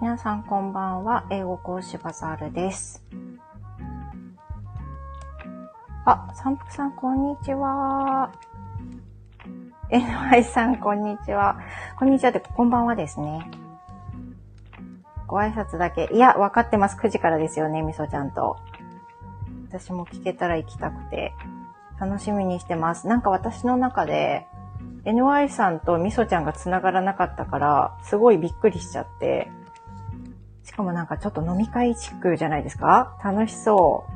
皆さんこんばんは。英語講師バザールです。あ、三福さんこんにちは。NY さんこんにちは。こんにちはってこんばんはですね。ご挨拶だけ。いや、わかってます。9時からですよね、みそちゃんと。私も聞けたら行きたくて、楽しみにしてます。なんか私の中で、NY さんとみそちゃんが繋がらなかったから、すごいびっくりしちゃって、かもなんかちょっと飲み会チックじゃないですか？楽しそう。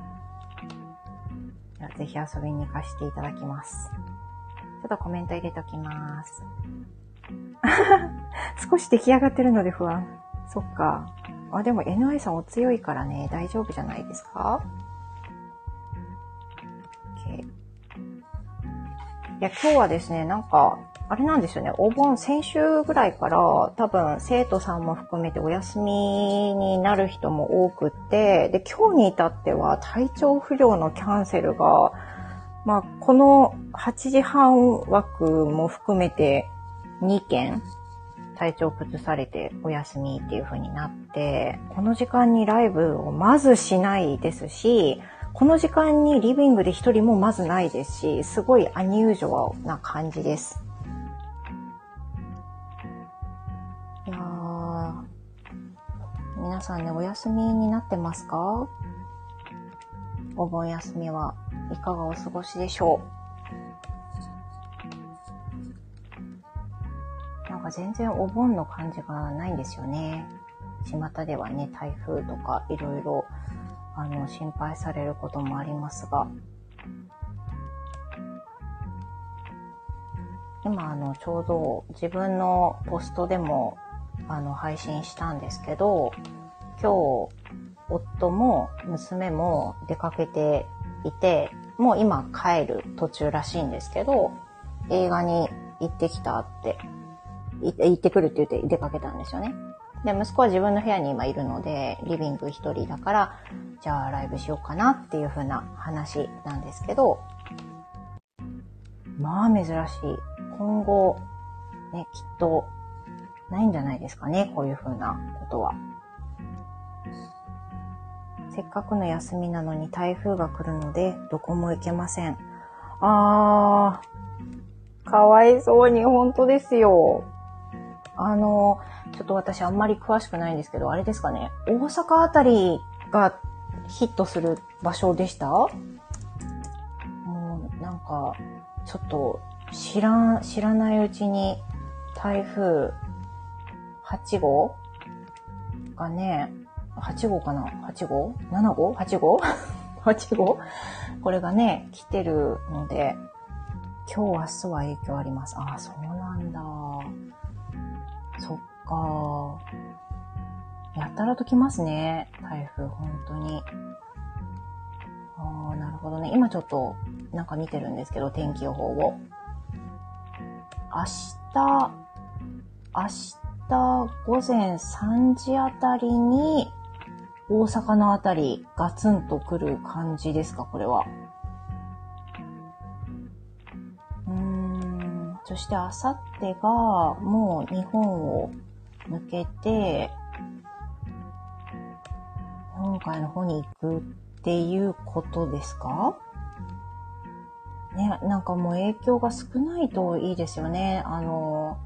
ぜひ遊びに行かせていただきます。ちょっとコメント入れときます。少し出来上がってるので不安。そっか。あ、でも NI さんお強いからね、大丈夫じゃないですか ?OK。いや、今日はですね、なんか、あれなんですよね、お盆先週ぐらいから多分生徒さんも含めてお休みになる人も多くって、で、今日に至っては体調不良のキャンセルが、まあ、この8時半枠も含めて2件体調崩されてお休みっていう風になって、この時間にライブをまずしないですし、この時間にリビングで一人もまずないですし、すごいアニュージョアな感じです。皆さんね、お休みになってますか？お盆休みはいかがお過ごしでしょう？なんか全然お盆の感じがないんですよね。巷ではね、台風とかいろいろ、あの、心配されることもありますが、今、あの、ちょうど自分のポストでも、あの、配信したんですけど、今日、夫も娘も出かけていて、もう今帰る途中らしいんですけど、映画に行ってきたって、行ってくるって言って出かけたんですよね。で、息子は自分の部屋に今いるので、リビング一人だから、じゃあライブしようかなっていう風な話なんですけど、まあ珍しい。今後、ね、きっと、ないんじゃないですかね、こういう風なことは。せっかくの休みなのに台風が来るので、どこも行けません。あー、かわいそうに、本当ですよ。あの、ちょっと私あんまり詳しくないんですけど、あれですかね、大阪あたりがヒットする場所でした？もう、なんか、ちょっと、知らん、知らないうちに、台風8号がね、8号かな ?8 号 ?7 号 ?8 号 ?8 号？これがね、来てるので、今日明日は影響あります。ああ、そうなんだ。そっか。やたらと来ますね。台風、本当に。ああ、なるほどね。今ちょっと、なんか見てるんですけど、天気予報を。明日、明日午前3時あたりに、大阪のあたりガツンと来る感じですか、これは。うーん。そしてあさってがもう日本を抜けて、日本海の方に行くっていうことですか？ね、なんかもう影響が少ないといいですよね。あの、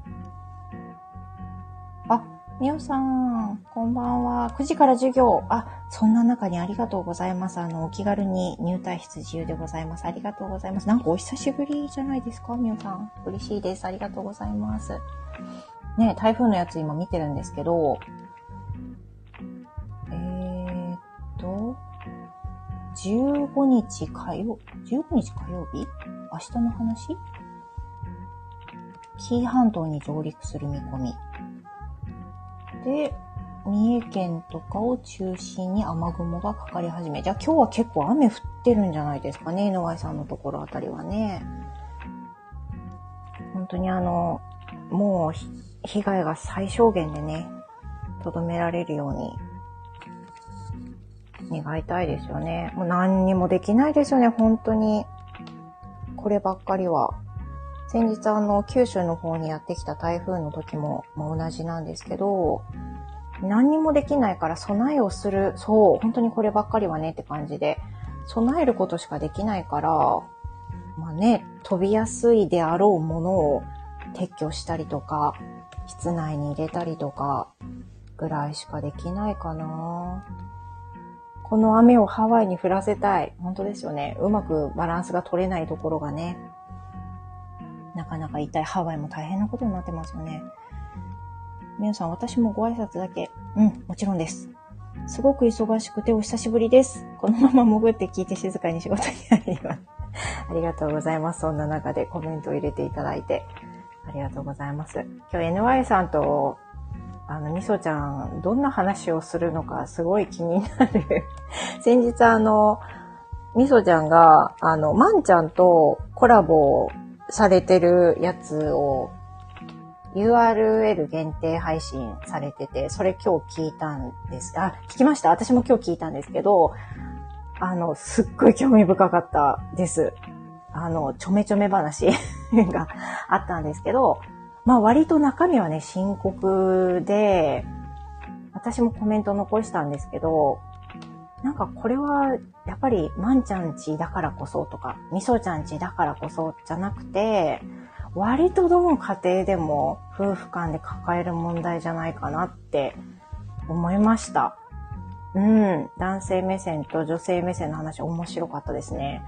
みおさん、こんばんは。9時から授業。あ、そんな中にありがとうございます。あの、お気軽に入退室自由でございます。ありがとうございます。なんかお久しぶりじゃないですか、みおさん。嬉しいです。ありがとうございます。ね、台風のやつ今見てるんですけど、えーっと、15日火曜、15日火曜日？明日の話？紀伊半島に上陸する見込み。で、三重県とかを中心に雨雲がかかり始め。じゃあ今日は結構雨降ってるんじゃないですかね、野井さんのところあたりはね。本当にあの、もう被害が最小限でね、とどめられるように願いたいですよね。もう何にもできないですよね、本当に。こればっかりは。先日あの、九州の方にやってきた台風の時も、まあ、同じなんですけど、何にもできないから備えをする、そう、本当にこればっかりはねって感じで、備えることしかできないから、まあね、飛びやすいであろうものを撤去したりとか、室内に入れたりとか、ぐらいしかできないかなこの雨をハワイに降らせたい。本当ですよね。うまくバランスが取れないところがね、なかなか痛い。ハワイも大変なことになってますよね。皆さん、私もご挨拶だけ。うん、もちろんです。すごく忙しくてお久しぶりです。このまま潜って聞いて静かに仕事に入ります。ありがとうございます。そんな中でコメントを入れていただいて。ありがとうございます。今日 NY さんと、あの、みそちゃん、どんな話をするのかすごい気になる。先日あの、みそちゃんが、あの、まんちゃんとコラボをされてるやつを URL 限定配信されてて、それ今日聞いたんです。あ、聞きました？私も今日聞いたんですけど、あの、すっごい興味深かったです。あの、ちょめちょめ話 があったんですけど、まあ割と中身はね、深刻で、私もコメント残したんですけど、なんかこれはやっぱりまんちゃんちだからこそとか、みそちゃんちだからこそじゃなくて、割とどの家庭でも夫婦間で抱える問題じゃないかなって思いました。うん。男性目線と女性目線の話面白かったですね。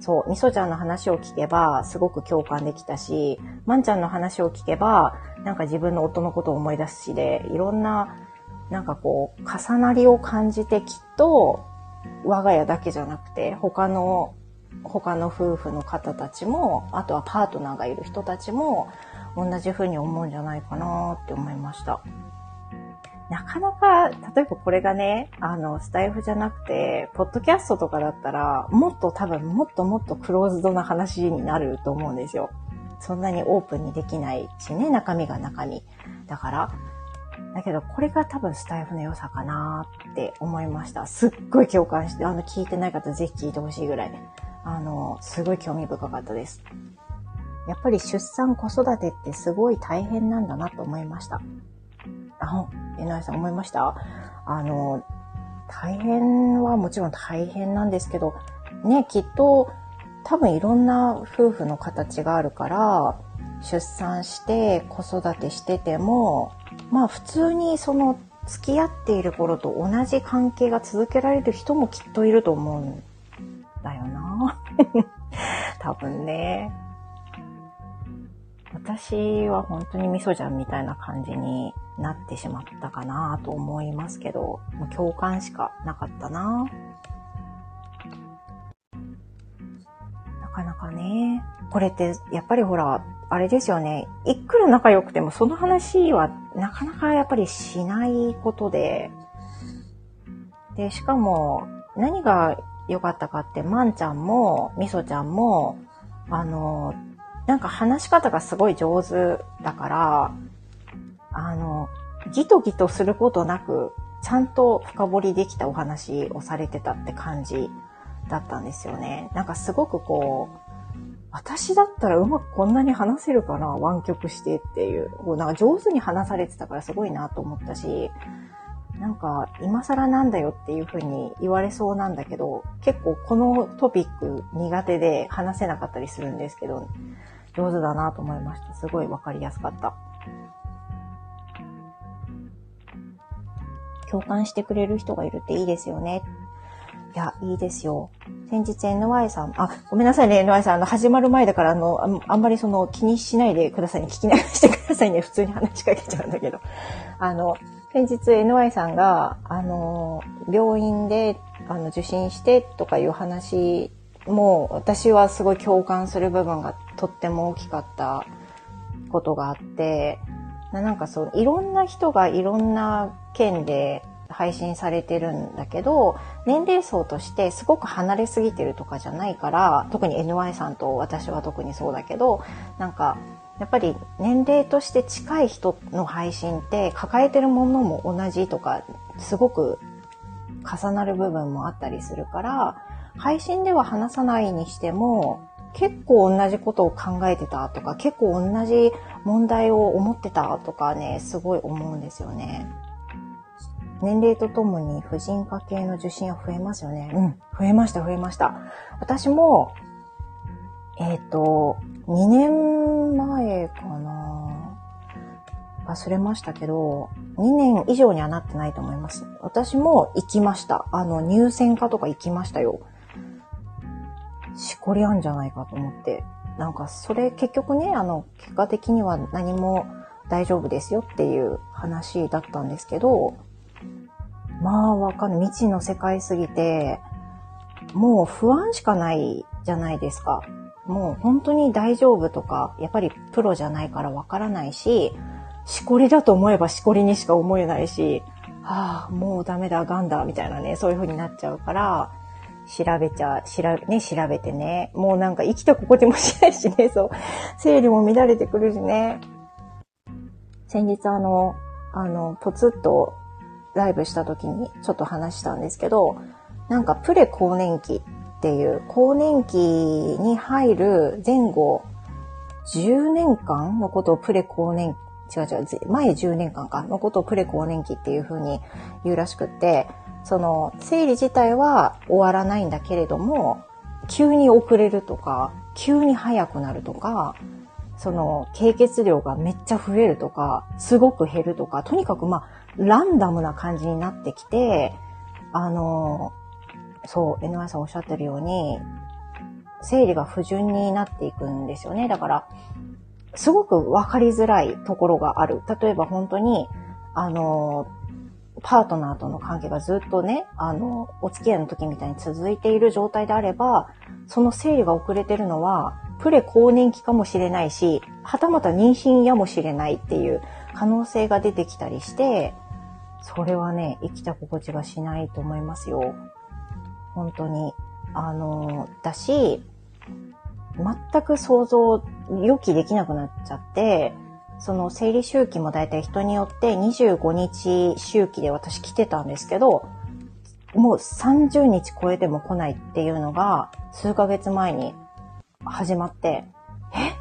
そう、みそちゃんの話を聞けばすごく共感できたし、まんちゃんの話を聞けば、なんか自分の夫のことを思い出すしで、いろんな、なんかこう、重なりを感じてきっと、我が家だけじゃなくて、他の他の夫婦の方たちも、あとはパートナーがいる人たちも、同じ風に思うんじゃないかなって思いました。なかなか、例えばこれがね、あの、スタイフじゃなくて、ポッドキャストとかだったら、もっと多分、もっともっとクローズドな話になると思うんですよ。そんなにオープンにできないしね、中身が中身。だから、だけど、これが多分スタイフの良さかなって思いました。すっごい共感して、あの、聞いてない方ぜひ聞いてほしいぐらい。あの、すごい興味深かったです。やっぱり出産、子育てってすごい大変なんだなと思いました。あ、えなさん思いました？あの、大変はもちろん大変なんですけど、ね、きっと多分いろんな夫婦の形があるから、出産して子育てしてても、まあ普通にその付き合っている頃と同じ関係が続けられる人もきっといると思うんだよな。多分ね。私は本当に味噌じゃんみたいな感じになってしまったかなと思いますけど、もう共感しかなかったな。なかなかね。これってやっぱりほら、あれですよね。いくら仲良くてもその話はなかなかやっぱりしないことで、で、しかも何が良かったかって、まんちゃんも、みそちゃんも、あの、なんか話し方がすごい上手だから、あの、ギトギトすることなく、ちゃんと深掘りできたお話をされてたって感じだったんですよね。なんかすごくこう、私だったらうまくこんなに話せるかな湾曲してっていう。こうなんか上手に話されてたからすごいなと思ったし、なんか、今更なんだよっていうふうに言われそうなんだけど、結構このトピック苦手で話せなかったりするんですけど、上手だなと思いました。すごいわかりやすかった。共感してくれる人がいるっていいですよね。いや、いいですよ。先日 NY さん、あ、ごめんなさいね、NY さん、あの、始まる前だから、あの、あんまりその、気にしないでくださいね。聞き流してくださいね。普通に話しかけちゃうんだけど。あの、先日 NY さんが、あの、病院で、あの、受診してとかいう話も、私はすごい共感する部分がとっても大きかったことがあって、なんかそう、いろんな人がいろんな県で配信されてるんだけど、年齢層としてすごく離れすぎてるとかじゃないから、特に NY さんと私は特にそうだけど、なんか、やっぱり年齢として近い人の配信って抱えてるものも同じとかすごく重なる部分もあったりするから配信では話さないにしても結構同じことを考えてたとか結構同じ問題を思ってたとかねすごい思うんですよね。年齢とともに婦人科系の受診は増えますよね。うん。増えました、増えました。私も、えっ、ー、と、2年前かな忘れましたけど、2年以上にはなってないと思います。私も行きました。あの、入選科とか行きましたよ。しこりあんじゃないかと思って。なんか、それ結局ね、あの、結果的には何も大丈夫ですよっていう話だったんですけど、まあ、わかんない。未知の世界すぎて、もう不安しかないじゃないですか。もう本当に大丈夫とか、やっぱりプロじゃないからわからないし、しこりだと思えばしこりにしか思えないし、はあ、もうダメだ、ガンだ、みたいなね、そういう風になっちゃうから、調べちゃ、調べ、ね、調べてね。もうなんか生きた心地もしないしね、そう。生理も乱れてくるしね。先日あの、あの、ぽつっとライブした時にちょっと話したんですけど、なんかプレ更年期っていう、更年期に入る前後10年間のことをプレ更年期、違う違う、前10年間かのことをプレ更年期っていう風に言うらしくって、その生理自体は終わらないんだけれども、急に遅れるとか、急に早くなるとか、その、経血量がめっちゃ増えるとか、すごく減るとか、とにかくまあ、ランダムな感じになってきて、あの、そう、NY さんおっしゃってるように、生理が不順になっていくんですよね。だから、すごくわかりづらいところがある。例えば本当に、あの、パートナーとの関係がずっとね、あの、お付き合いの時みたいに続いている状態であれば、その生理が遅れてるのは、プレ更年期かもしれないし、はたまた妊娠やもしれないっていう可能性が出てきたりして、それはね、生きた心地がしないと思いますよ。本当に。あの、だし、全く想像、予期できなくなっちゃって、その生理周期もだいたい人によって25日周期で私来てたんですけど、もう30日超えても来ないっていうのが数ヶ月前に始まって、え？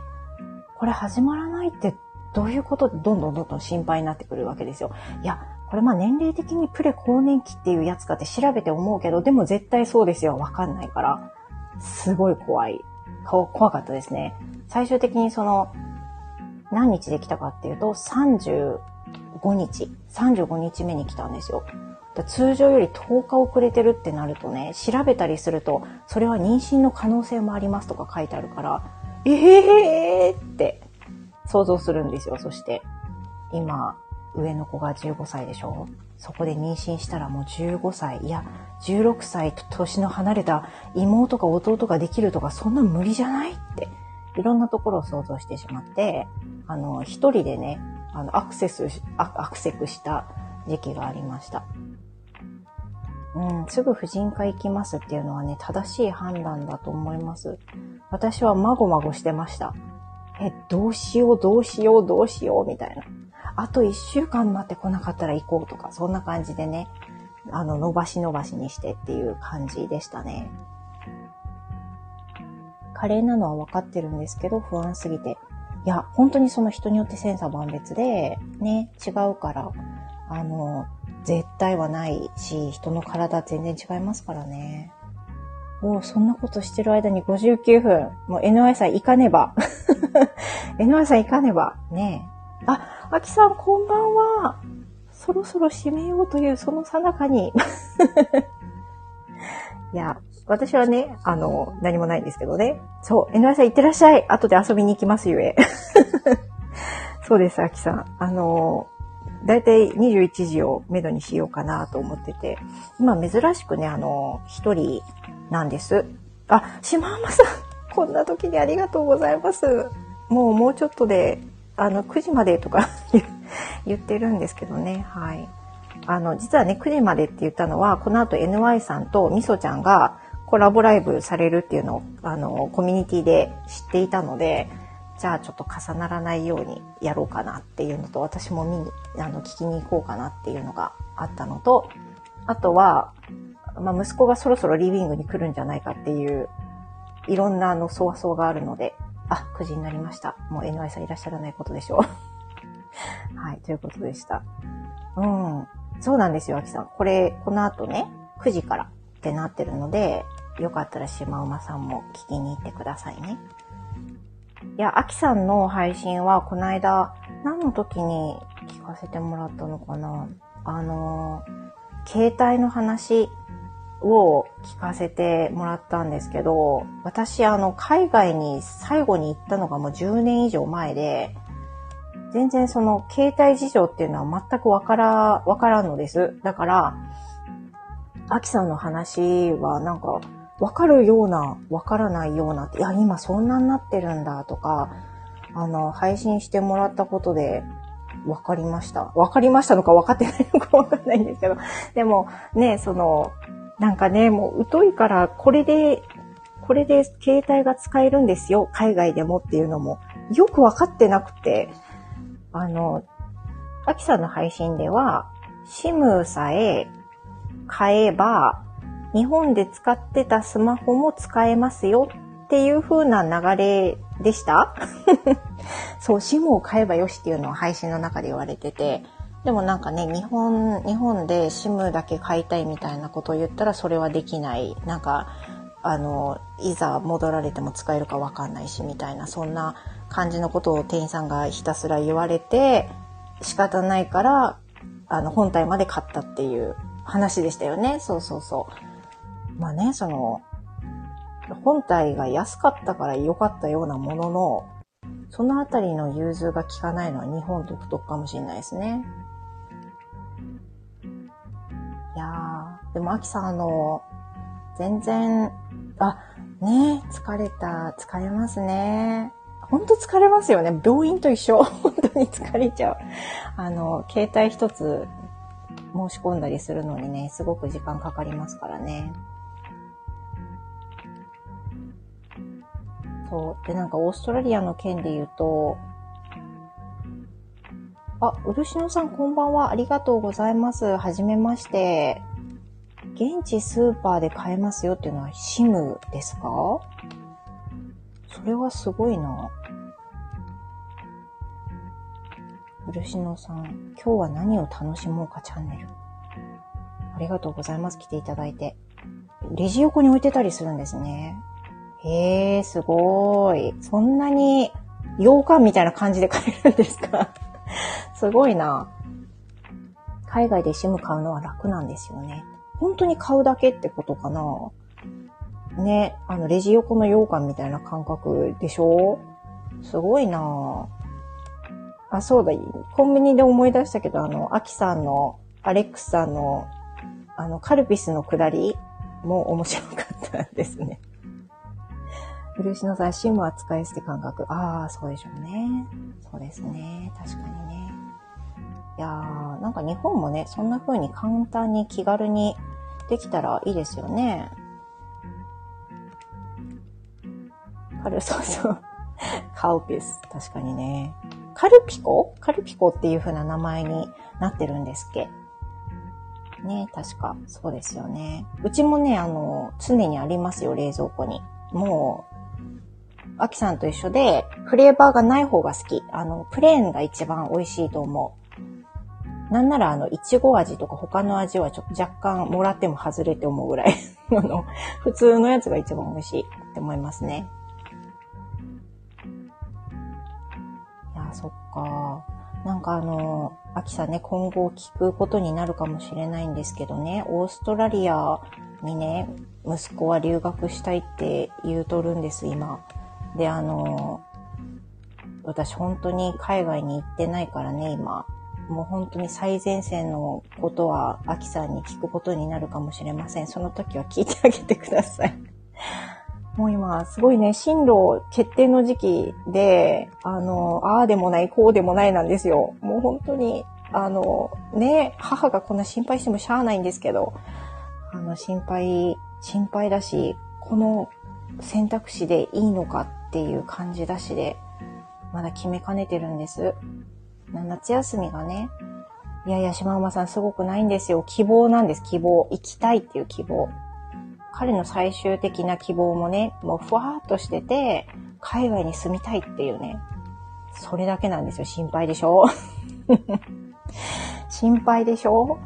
これ始まらないってどういうことでどんどんどんどん心配になってくるわけですよ。いや、これまあ年齢的にプレ更年期っていうやつかって調べて思うけど、でも絶対そうですよ。わかんないから。すごい怖い。怖かったですね。最終的にその、何日できたかっていうと、35日。35日目に来たんですよ。通常より10日遅れてるってなるとね、調べたりすると、それは妊娠の可能性もありますとか書いてあるから、えへーって想像するんですよ。そして、今、上の子が15歳でしょ？そこで妊娠したらもう15歳、いや、16歳と年の離れた妹か弟ができるとか、そんな無理じゃないって、いろんなところを想像してしまって、あの、一人でね、あの、アクセス、アクセクした時期がありました。うん、すぐ婦人科行きますっていうのはね、正しい判断だと思います。私はまごまごしてました。え、どうしよう、どうしよう、どうしよう、みたいな。あと一週間待ってこなかったら行こうとか、そんな感じでね、あの、伸ばし伸ばしにしてっていう感じでしたね。加齢なのは分かってるんですけど、不安すぎて。いや、本当にその人によって千差万別で、ね、違うから、あの、絶対はないし、人の体全然違いますからね。もうそんなことしてる間に59分。もう NY さん行かねば。NY さん行かねば。ねえ。あ、アキさんこんばんは。そろそろ締めようというそのさなかに。いや、私はね、あの、何もないんですけどね。そう、NY さん行ってらっしゃい。後で遊びに行きますゆえ。そうです、アキさん。あの、だいたい21時をめどにしようかなと思ってて、今珍しくね、あの、一人なんです。あ、島浜さん、こんな時にありがとうございます。もうもうちょっとで、あの、9時までとか 言ってるんですけどね、はい。あの、実はね、9時までって言ったのは、この後 NY さんとみそちゃんがコラボライブされるっていうのを、あの、コミュニティで知っていたので、じゃあちょっと重ならないようにやろうかなっていうのと、私も見に、あの、聞きに行こうかなっていうのがあったのと、あとは、まあ、息子がそろそろリビングに来るんじゃないかっていう、いろんなあの、そわそわがあるので、あ、9時になりました。もう NY さんいらっしゃらないことでしょう。はい、ということでした。うん。そうなんですよ、あきさん。これ、この後ね、9時からってなってるので、よかったらシマウマさんも聞きに行ってくださいね。いや、あきさんの配信は、この間、何の時に聞かせてもらったのかな？あの、携帯の話を聞かせてもらったんですけど、私、あの、海外に最後に行ったのがもう10年以上前で、全然その携帯事情っていうのは全くわから、わからんのです。だから、アキさんの話はなんか、わかるような、わからないような、いや、今そんなになってるんだとか、あの、配信してもらったことで、わかりました。わかりましたのか分かってないのか わかんないんですけど、でも、ね、その、なんかね、もう疎いから、これで、これで携帯が使えるんですよ、海外でもっていうのも、よくわかってなくて、あの、アキさんの配信では、シムさえ買えば、日本で使ってたスマホも使えますよっていう風な流れでした？そう、シムを買えばよしっていうのを配信の中で言われてて、でもなんかね、日本、日本で SIM だけ買いたいみたいなことを言ったらそれはできない。なんか、あの、いざ戻られても使えるかわかんないしみたいな、そんな感じのことを店員さんがひたすら言われて、仕方ないから、あの、本体まで買ったっていう話でしたよね。そうそうそう。まあね、その、本体が安かったから良かったようなものの、そのあたりの融通が効かないのは日本独特かもしれないですね。いやー、でも、アキさん、あの、全然、あ、ね疲れた、疲れますね。ほんと疲れますよね。病院と一緒。本当に疲れちゃう。あの、携帯一つ申し込んだりするのにね、すごく時間かかりますからね。そう。で、なんかオーストラリアの件で言うと、あ、漆野さんこんばんは。ありがとうございます。はじめまして。現地スーパーで買えますよっていうのは SIM ですか？それはすごいな。漆野さん、今日は何を楽しもうかチャンネル。ありがとうございます。来ていただいて。レジ横に置いてたりするんですね。へえ、すごい。そんなに洋館みたいな感じで買えるんですか？すごいな。海外で SIM 買うのは楽なんですよね。本当に買うだけってことかな？ね、あの、レジ横の羊羹みたいな感覚でしょ？すごいなあ、そうだ、コンビニで思い出したけど、あの、アキさんの、アレックスさんの、あの、カルピスの下りも面白かったですね。漆の雑誌も扱い捨て感覚。ああ、そうでしょうね。そうですね。確かにね。いやー、なんか日本もね、そんな風に簡単に気軽にできたらいいですよね。カル、そうそう。カウピス。確かにね。カルピコ？カルピコっていう風な名前になってるんですっけ？ね確か。そうですよね。うちもね、あの、常にありますよ、冷蔵庫に。もうアキさんと一緒で、フレーバーがない方が好き。あの、プレーンが一番美味しいと思う。なんなら、あの、いちご味とか他の味はちょっと若干もらっても外れて思うぐらい。あの、普通のやつが一番美味しいって思いますね。いや、そっか。なんかあの、アキさんね、今後聞くことになるかもしれないんですけどね、オーストラリアにね、息子は留学したいって言うとるんです、今。で、あの、私本当に海外に行ってないからね、今。もう本当に最前線のことは、アキさんに聞くことになるかもしれません。その時は聞いてあげてください。もう今、すごいね、進路決定の時期で、あの、ああでもない、こうでもないなんですよ。もう本当に、あの、ね、母がこんな心配してもしゃあないんですけど、あの、心配、心配だし、この選択肢でいいのかっていう感じだしで、まだ決めかねてるんです。夏休みがね、いやいや、島馬さんすごくないんですよ。希望なんです、希望。行きたいっていう希望。彼の最終的な希望もね、もうふわーっとしてて、海外に住みたいっていうね、それだけなんですよ。心配でしょ？心配でしょ？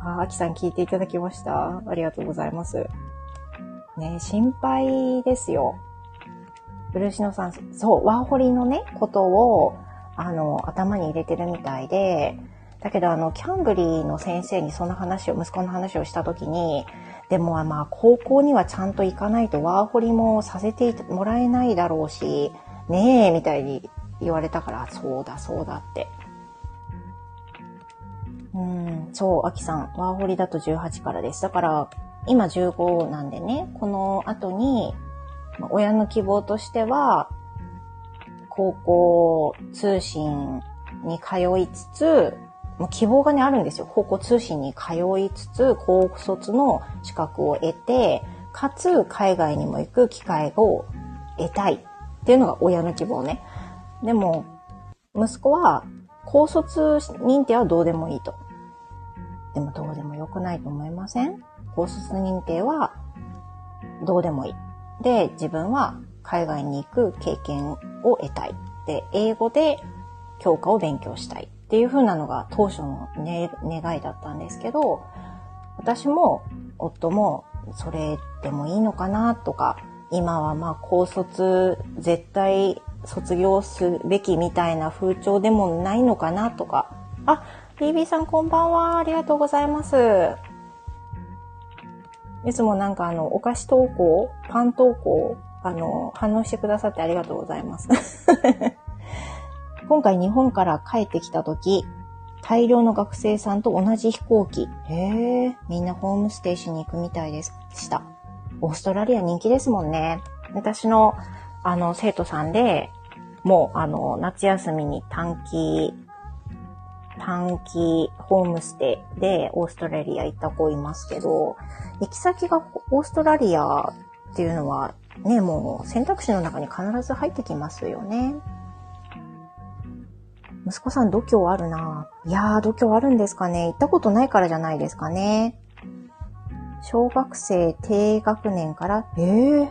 あ、あきさん聞いていただきました。ありがとうございます。ね、心配ですよ。ブルシノさん、そう、ワーホリのね、ことを、あの、頭に入れてるみたいで、だけどあの、キャンブリーの先生にその話を、息子の話をしたときに、でもまあ、高校にはちゃんと行かないとワーホリもさせてもらえないだろうし、ねえ、みたいに言われたから、そうだ、そうだって。うん、そう、アキさん、ワーホリだと18からです。だから、今15なんでね、この後に、親の希望としては、高校通信に通いつつ、もう希望がね、あるんですよ。高校通信に通いつつ、高卒の資格を得て、かつ海外にも行く機会を得たいっていうのが親の希望ね。でも、息子は高卒認定はどうでもいいと。でもどうでもよくないと思いません？高卒認定はどうでもいい。で、自分は海外に行く経験を得たい。で、英語で教科を勉強したいっていう風なのが当初の、ね、願いだったんですけど、私も夫もそれでもいいのかなとか、今はまあ高卒絶対卒業すべきみたいな風潮でもないのかなとか。あ、BB さんこんばんは。ありがとうございます。いつもなんかあの、お菓子投稿、パン投稿、あの、反応してくださってありがとうございます。今回日本から帰ってきた時、大量の学生さんと同じ飛行機。へえ、みんなホームステーションに行くみたいでした。オーストラリア人気ですもんね。私の、あの、生徒さんで、もう、あの、夏休みに短期、短期ホームステイでオーストラリア行った子いますけど、行き先がオーストラリアっていうのはね、もう選択肢の中に必ず入ってきますよね。息子さん度胸あるないやー、度胸あるんですかね行ったことないからじゃないですかね。小学生低学年から、ええー、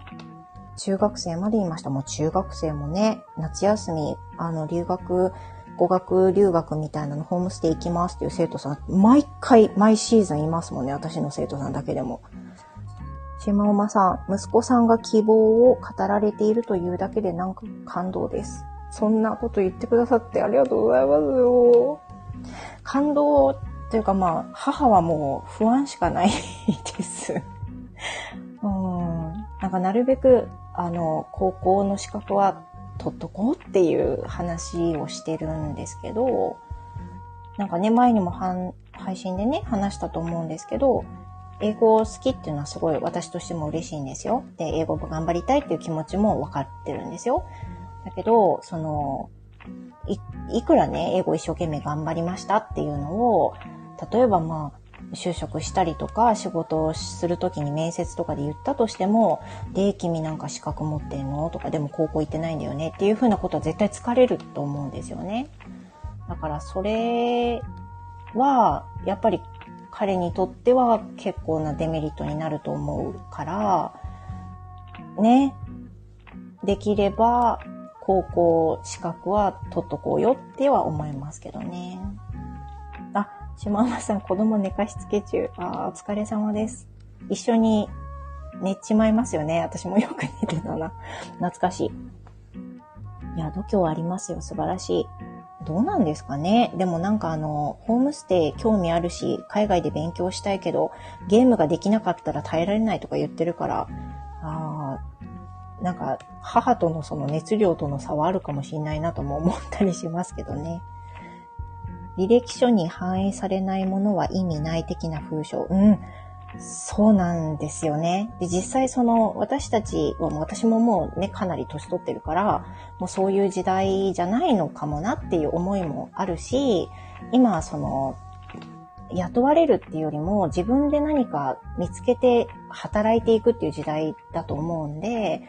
中学生までいました。もう中学生もね、夏休み、あの、留学、語学留学みたいなのホームステイ行きますっていう生徒さん、毎回、毎シーズンいますもんね。私の生徒さんだけでも。島馬さん、息子さんが希望を語られているというだけでなんか感動です。そんなこと言ってくださってありがとうございますよ。感動っていうかまあ、母はもう不安しかないです。うん。なんかなるべく、あの、高校の資格は取っとこうっていう話をしてるんですけど、なんかね、前にも配信でね、話したと思うんですけど、英語好きっていうのはすごい私としても嬉しいんですよ。で、英語も頑張りたいっていう気持ちも分かってるんですよ。だけど、その、い、いくらね、英語一生懸命頑張りましたっていうのを、例えばまあ、就職したりとか仕事をするときに面接とかで言ったとしても、で、君なんか資格持ってんの？とか、でも高校行ってないんだよねっていうふうなことは絶対疲れると思うんですよね。だからそれは、やっぱり彼にとっては結構なデメリットになると思うから、ね、できれば高校資格は取っとこうよっては思いますけどね。あ、島間さん子供寝かしつけ中。ああお疲れ様です。一緒に寝ちまいますよね。私もよく寝てたな。懐かしい。いや、度胸ありますよ。素晴らしい。どうなんですかねでもなんかあの、ホームステイ興味あるし、海外で勉強したいけど、ゲームができなかったら耐えられないとか言ってるから、ああ、なんか母とのその熱量との差はあるかもしれないなとも思ったりしますけどね。履歴書に反映されないものは意味ない的な風潮。うん。そうなんですよね。で、実際その、私たちは、私ももうね、かなり年取ってるから、もうそういう時代じゃないのかもなっていう思いもあるし、今、その、雇われるっていうよりも、自分で何か見つけて働いていくっていう時代だと思うんで、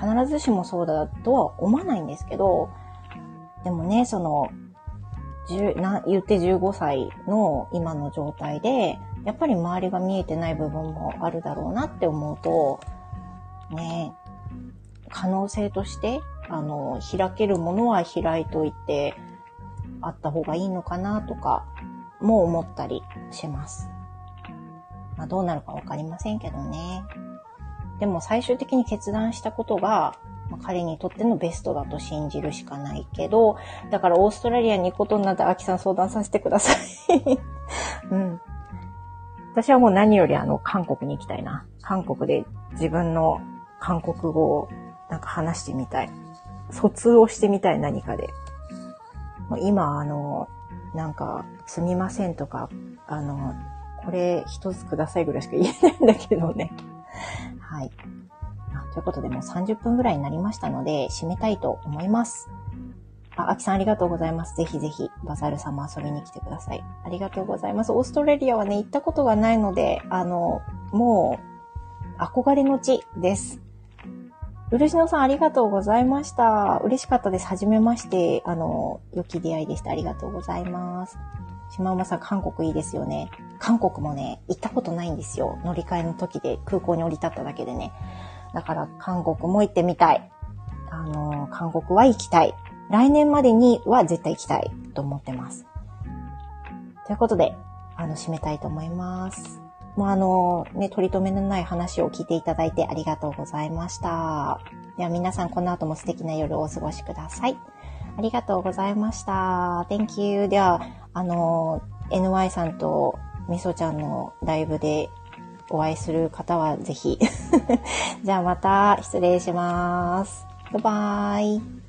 必ずしもそうだとは思わないんですけど、でもね、その、な言って15歳の今の状態で、やっぱり周りが見えてない部分もあるだろうなって思うと、ね、可能性として、あの、開けるものは開いといて、あった方がいいのかなとか、も思ったりします。まあどうなるかわかりませんけどね。でも最終的に決断したことが、まあ、彼にとってのベストだと信じるしかないけど、だからオーストラリアに行くことになったら、アキさん相談させてください。うん。私はもう何よりあの、韓国に行きたいな。韓国で自分の韓国語をなんか話してみたい。疎通をしてみたい何かで。今あの、なんか、すみませんとか、あの、これ一つくださいぐらいしか言えないんだけどね。はい。ということでもう30分ぐらいになりましたので、締めたいと思います。あ、アキさんありがとうございます。ぜひぜひ、バザールさんも遊びに来てください。ありがとうございます。オーストラリアはね、行ったことがないので、あの、もう、憧れの地です。漆野さんありがとうございました。嬉しかったです。はじめまして。あの、良き出会いでした。ありがとうございます。島馬さん、韓国いいですよね。韓国もね、行ったことないんですよ。乗り換えの時で空港に降り立っただけでね。だから韓国も行ってみたい。あの、韓国は行きたい。来年までには絶対行きたいと思ってます。ということで、あの、締めたいと思います。もうあの、ね、取り留めのない話を聞いていただいてありがとうございました。では皆さんこの後も素敵な夜をお過ごしください。ありがとうございました。Thank you. では、あの、NY さんとみそちゃんのライブでお会いする方はぜひ。じゃあまた失礼します。バイバーイ。